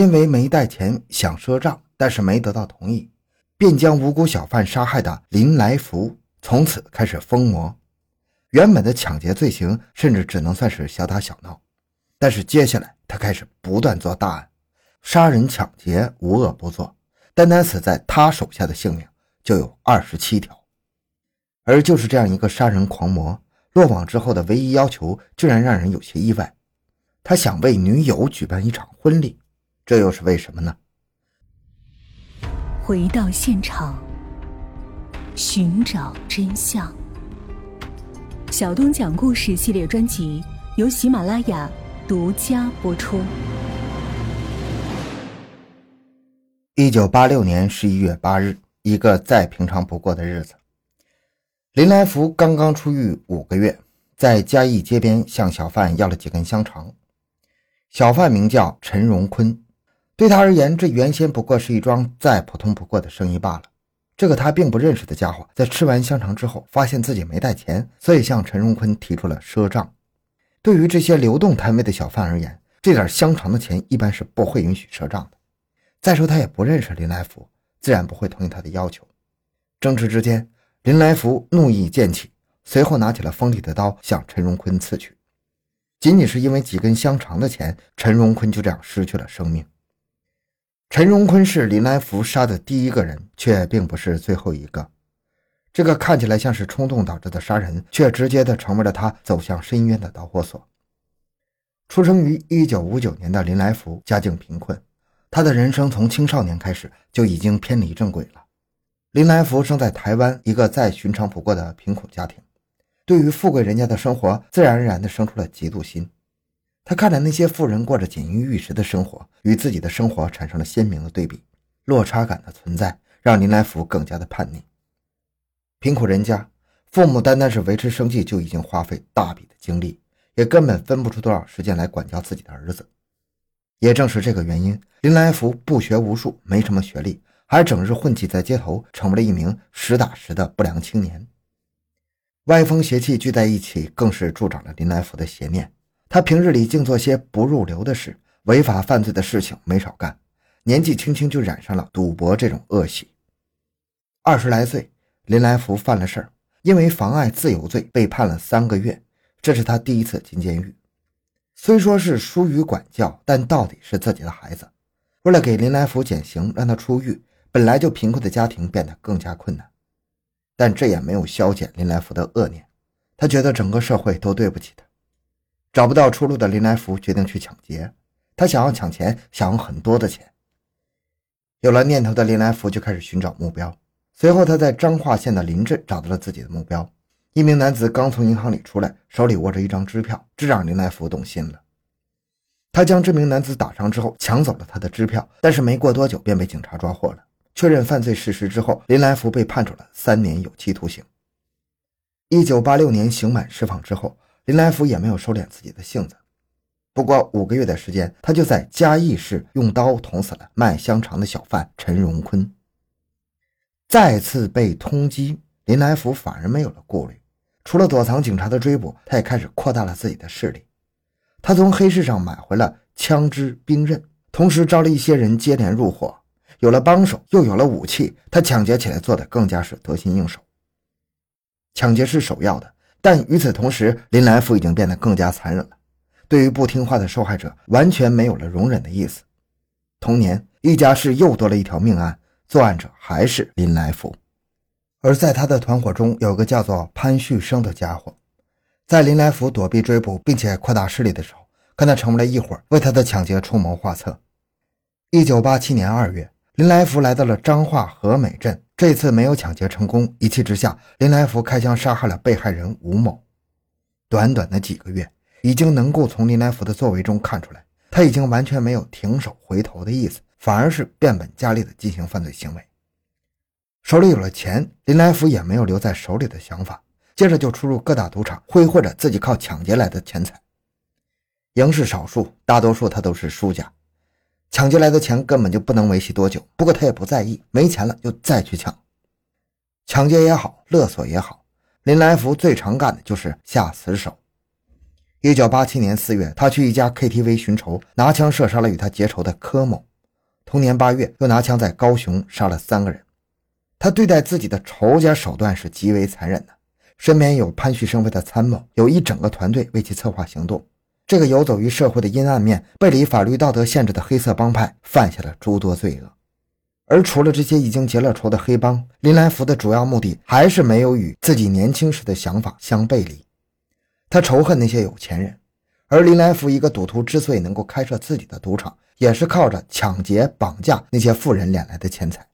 因为没带钱想赊账，但是没得到同意，便将无辜小贩杀害的林来福从此开始疯魔。原本的抢劫罪行甚至只能算是小打小闹，但是接下来他开始不断做大案，杀人抢劫无恶不作，单单死在他手下的性命就有二十七条。而就是这样一个杀人狂魔，落网之后的唯一要求，居然让人有些意外。他想为女友举办一场婚礼，这又是为什么呢？回到现场，寻找真相。小东讲故事系列专辑由喜马拉雅独家播出。一九八六年十一月八日，一个再平常不过的日子。林来福刚刚出狱五个月，在嘉义街边向小贩要了几根香肠。小贩名叫陈荣坤，对他而言，这原先不过是一桩再普通不过的生意罢了。这个他并不认识的家伙，在吃完香肠之后，发现自己没带钱，所以向陈荣坤提出了赊账。对于这些流动摊位的小贩而言，这点香肠的钱一般是不会允许赊账的。再说，他也不认识林来福，自然不会同意他的要求。争执之间。林来福怒意渐起，随后拿起了锋利的刀向陈荣坤刺去。仅仅是因为几根香肠的钱，陈荣坤就这样失去了生命。陈荣坤是林来福杀的第一个人，却并不是最后一个。这个看起来像是冲动导致的杀人，却直接的成为了他走向深渊的导火索。出生于一九五九年的林来福家境贫困，他的人生从青少年开始就已经偏离正轨了。林来福生在台湾一个再寻常不过的贫苦家庭，对于富贵人家的生活，自然而然的生出了嫉妒心。他看着那些富人过着锦衣玉食的生活，与自己的生活产生了鲜明的对比，落差感的存在让林来福更加的叛逆。贫苦人家，父母单单是维持生计就已经花费大笔的精力，也根本分不出多少时间来管教自己的儿子。也正是这个原因，林来福不学无术，没什么学历。还整日混迹在街头，成为了一名实打实的不良青年。歪风邪气聚在一起，更是助长了林来福的邪念。他平日里净做些不入流的事，违法犯罪的事情没少干。年纪轻轻就染上了赌博这种恶习。二十来岁，林来福犯了事儿，因为妨碍自由罪被判了三个月。这是他第一次进监狱。虽说是疏于管教，但到底是自己的孩子。为了给林来福减刑，让他出狱。本来就贫困的家庭变得更加困难，但这也没有消减林来福的恶念。他觉得整个社会都对不起他。找不到出路的林来福决定去抢劫。他想要抢钱，想要很多的钱。有了念头的林来福就开始寻找目标。随后，他在彰化县的林镇找到了自己的目标。一名男子刚从银行里出来，手里握着一张支票，这让林来福动心了。他将这名男子打伤之后，抢走了他的支票，但是没过多久便被警察抓获了。确认犯罪事实之后，林来福被判处了三年有期徒刑。一九八六年刑满释放之后，林来福也没有收敛自己的性子。不过五个月的时间，他就在嘉义市用刀捅死了卖香肠的小贩陈荣坤。再次被通缉，林来福反而没有了顾虑，除了躲藏警察的追捕，他也开始扩大了自己的势力。他从黑市上买回了枪支、兵刃，同时招了一些人接连入伙。有了帮手，又有了武器，他抢劫起来做的更加是得心应手。抢劫是首要的，但与此同时，林来福已经变得更加残忍了。对于不听话的受害者，完全没有了容忍的意思。同年，一家市又多了一条命案，作案者还是林来福。而在他的团伙中，有个叫做潘旭生的家伙，在林来福躲避追捕并且扩大势力的时候，跟他成为了一伙，为他的抢劫出谋划策。一九八七年二月。林来福来到了彰化和美镇，这次没有抢劫成功。一气之下，林来福开枪杀害了被害人吴某。短短的几个月，已经能够从林来福的作为中看出来，他已经完全没有停手回头的意思，反而是变本加厉的进行犯罪行为。手里有了钱，林来福也没有留在手里的想法，接着就出入各大赌场，挥霍着自己靠抢劫来的钱财。赢是少数，大多数他都是输家。抢劫来的钱根本就不能维系多久，不过他也不在意，没钱了就再去抢。抢劫也好，勒索也好，林来福最常干的就是下死手。一九八七年四月，他去一家 KTV 寻仇，拿枪射杀了与他结仇的柯某。同年八月，又拿枪在高雄杀了三个人。他对待自己的仇家手段是极为残忍的，身边有潘旭生为他参谋，有一整个团队为其策划行动。这个游走于社会的阴暗面、背离法律道德限制的黑色帮派，犯下了诸多罪恶。而除了这些已经结了仇的黑帮，林来福的主要目的还是没有与自己年轻时的想法相背离。他仇恨那些有钱人，而林来福一个赌徒之所以能够开设自己的赌场，也是靠着抢劫、绑架那些富人敛来的钱财。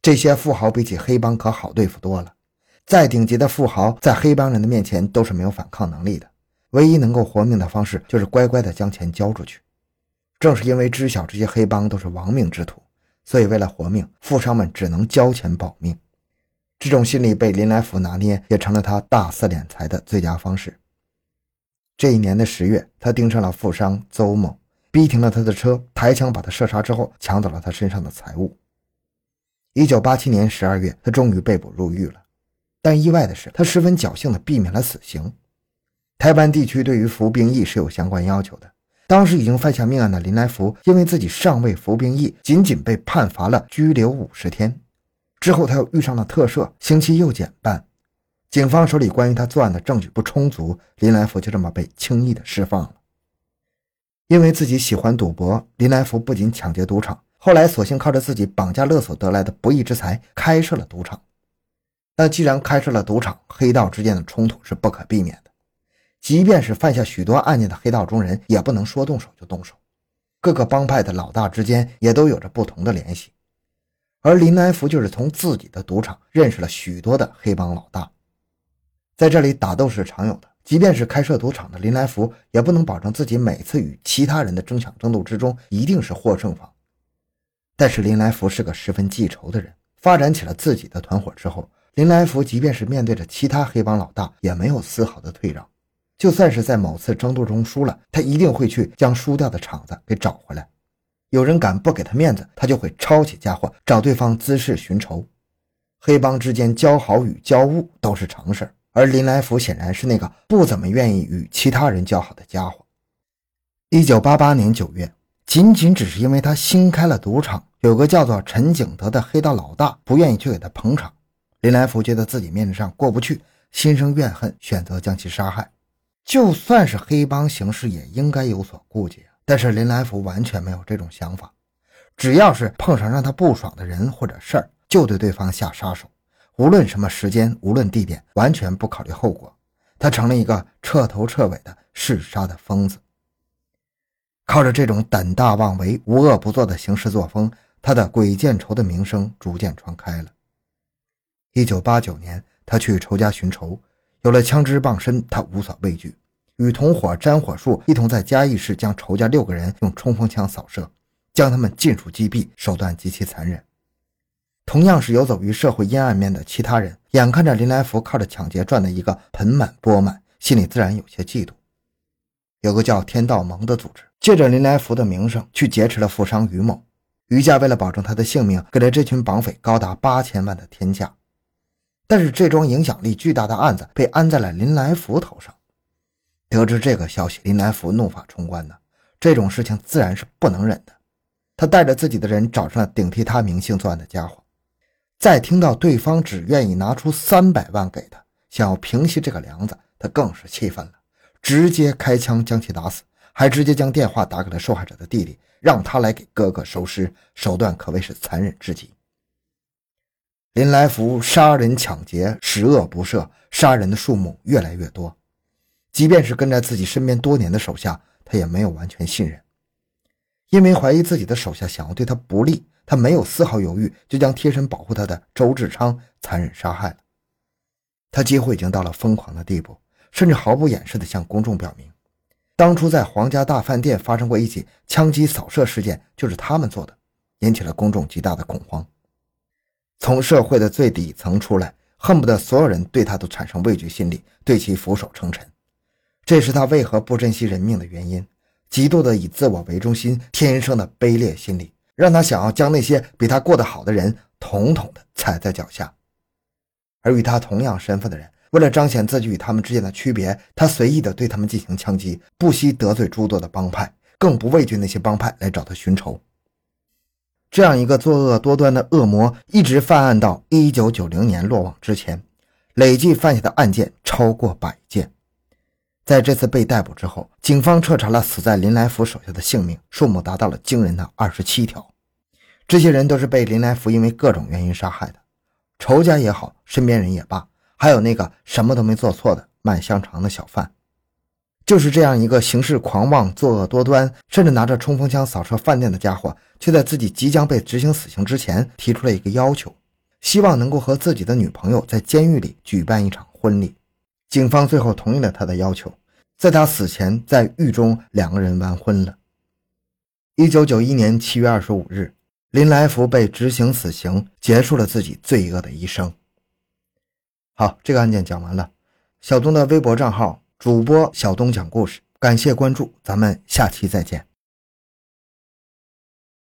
这些富豪比起黑帮可好对付多了，再顶级的富豪在黑帮人的面前都是没有反抗能力的。唯一能够活命的方式，就是乖乖的将钱交出去。正是因为知晓这些黑帮都是亡命之徒，所以为了活命，富商们只能交钱保命。这种心理被林来福拿捏，也成了他大肆敛财的最佳方式。这一年的十月，他盯上了富商邹某，逼停了他的车，抬枪把他射杀之后，抢走了他身上的财物。一九八七年十二月，他终于被捕入狱了，但意外的是，他十分侥幸地避免了死刑。台湾地区对于服兵役是有相关要求的。当时已经犯下命案的林来福，因为自己尚未服兵役，仅仅被判罚了拘留五十天。之后他又遇上了特赦，刑期又减半。警方手里关于他作案的证据不充足，林来福就这么被轻易的释放了。因为自己喜欢赌博，林来福不仅抢劫赌场，后来索性靠着自己绑架勒索得来的不义之财开设了赌场。但既然开设了赌场，黑道之间的冲突是不可避免。即便是犯下许多案件的黑道中人，也不能说动手就动手。各个帮派的老大之间也都有着不同的联系，而林来福就是从自己的赌场认识了许多的黑帮老大。在这里打斗是常有的，即便是开设赌场的林来福，也不能保证自己每次与其他人的争抢争斗之中一定是获胜方。但是林来福是个十分记仇的人，发展起了自己的团伙之后，林来福即便是面对着其他黑帮老大，也没有丝毫的退让。就算是在某次争斗中输了，他一定会去将输掉的场子给找回来。有人敢不给他面子，他就会抄起家伙找对方滋事寻仇。黑帮之间交好与交恶都是常事而林来福显然是那个不怎么愿意与其他人交好的家伙。一九八八年九月，仅仅只是因为他新开了赌场，有个叫做陈景德的黑道老大不愿意去给他捧场，林来福觉得自己面子上过不去，心生怨恨，选择将其杀害。就算是黑帮行事，也应该有所顾忌啊。但是林来福完全没有这种想法，只要是碰上让他不爽的人或者事儿，就对对方下杀手，无论什么时间，无论地点，完全不考虑后果。他成了一个彻头彻尾的嗜杀的疯子。靠着这种胆大妄为、无恶不作的行事作风，他的鬼见愁的名声逐渐传开了。一九八九年，他去仇家寻仇。有了枪支傍身，他无所畏惧，与同伙詹火树一同在嘉义市将仇家六个人用冲锋枪扫射，将他们尽数击毙，手段极其残忍。同样是游走于社会阴暗面的其他人，眼看着林来福靠着抢劫赚的一个盆满钵满，心里自然有些嫉妒。有个叫天道盟的组织，借着林来福的名声去劫持了富商于某。于家为了保证他的性命，给了这群绑匪高达八千万的天价。但是这桩影响力巨大的案子被安在了林来福头上。得知这个消息，林来福怒发冲冠呢。这种事情自然是不能忍的。他带着自己的人找上了顶替他名姓作案的家伙。再听到对方只愿意拿出三百万给他，想要平息这个梁子，他更是气愤了，直接开枪将其打死，还直接将电话打给了受害者的弟弟，让他来给哥哥收尸，手段可谓是残忍至极。林来福杀人抢劫，十恶不赦，杀人的数目越来越多。即便是跟在自己身边多年的手下，他也没有完全信任。因为怀疑自己的手下想要对他不利，他没有丝毫犹豫，就将贴身保护他的周志昌残忍杀害了。他几乎已经到了疯狂的地步，甚至毫不掩饰地向公众表明，当初在皇家大饭店发生过一起枪击扫射事件，就是他们做的，引起了公众极大的恐慌。从社会的最底层出来，恨不得所有人对他都产生畏惧心理，对其俯首称臣。这是他为何不珍惜人命的原因。极度的以自我为中心，天生的卑劣心理，让他想要将那些比他过得好的人统统的踩在脚下。而与他同样身份的人，为了彰显自己与他们之间的区别，他随意的对他们进行枪击，不惜得罪诸多的帮派，更不畏惧那些帮派来找他寻仇。这样一个作恶多端的恶魔，一直犯案到一九九零年落网之前，累计犯下的案件超过百件。在这次被逮捕之后，警方彻查了死在林来福手下的性命，数目达到了惊人的二十七条。这些人都是被林来福因为各种原因杀害的，仇家也好，身边人也罢，还有那个什么都没做错的卖香肠的小贩，就是这样一个行事狂妄、作恶多端，甚至拿着冲锋枪扫射饭店的家伙，却在自己即将被执行死刑之前，提出了一个要求，希望能够和自己的女朋友在监狱里举办一场婚礼。警方最后同意了他的要求，在他死前，在狱中两个人完婚了。一九九一年七月二十五日，林来福被执行死刑，结束了自己罪恶的一生。好，这个案件讲完了。小东的微博账号主播小东讲故事，感谢关注，咱们下期再见。